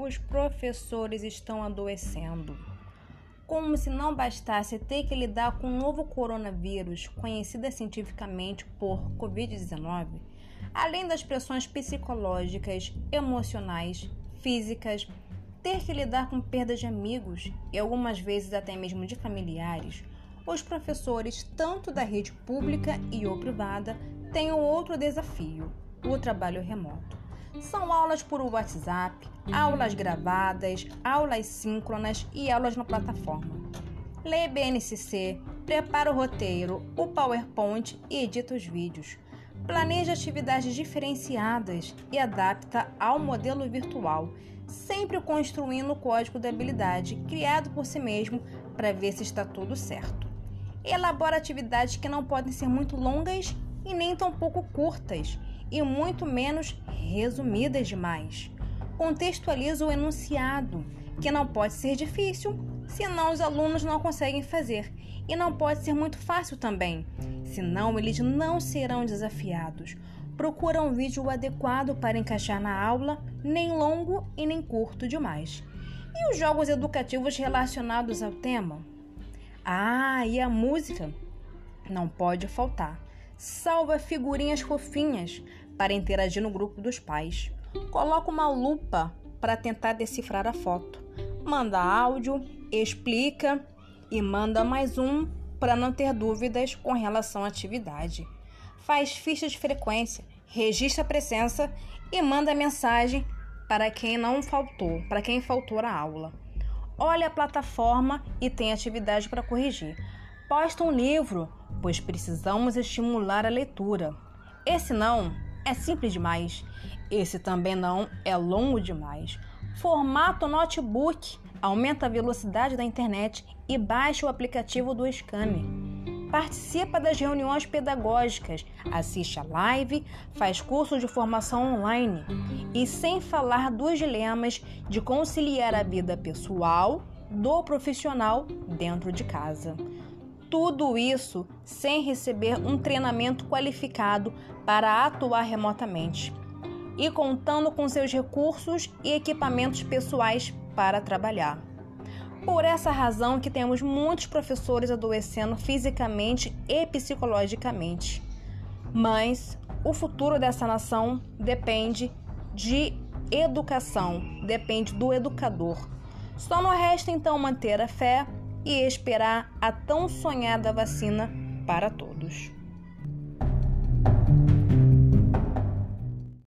os professores estão adoecendo. Como se não bastasse ter que lidar com o novo coronavírus, conhecida cientificamente por Covid-19, além das pressões psicológicas, emocionais, físicas, ter que lidar com perdas de amigos e algumas vezes até mesmo de familiares, os professores, tanto da rede pública e ou privada, têm um outro desafio: o trabalho remoto. São aulas por WhatsApp, aulas gravadas, aulas síncronas e aulas na plataforma. Lê BNCC, prepara o roteiro, o PowerPoint e edita os vídeos. Planeja atividades diferenciadas e adapta ao modelo virtual, sempre construindo o código da habilidade criado por si mesmo para ver se está tudo certo. Elabora atividades que não podem ser muito longas e nem tão pouco curtas, e muito menos resumidas demais. Contextualiza o enunciado, que não pode ser difícil, senão os alunos não conseguem fazer, e não pode ser muito fácil também, senão eles não serão desafiados. Procura um vídeo adequado para encaixar na aula, nem longo e nem curto demais. E os jogos educativos relacionados ao tema? Ah, e a música? Não pode faltar salva figurinhas fofinhas para interagir no grupo dos pais. Coloca uma lupa para tentar decifrar a foto. Manda áudio, explica e manda mais um para não ter dúvidas com relação à atividade. Faz ficha de frequência, registra a presença e manda mensagem para quem não faltou, para quem faltou a aula. Olha a plataforma e tem atividade para corrigir. Posta um livro pois precisamos estimular a leitura. Esse não é simples demais. Esse também não é longo demais. Formato notebook. Aumenta a velocidade da internet e baixa o aplicativo do Scanner. Participa das reuniões pedagógicas, assiste a live, faz curso de formação online e sem falar dos dilemas de conciliar a vida pessoal do profissional dentro de casa. Tudo isso sem receber um treinamento qualificado para atuar remotamente e contando com seus recursos e equipamentos pessoais para trabalhar. Por essa razão que temos muitos professores adoecendo fisicamente e psicologicamente. Mas o futuro dessa nação depende de educação, depende do educador. Só não resta então manter a fé e esperar a tão sonhada vacina para todos.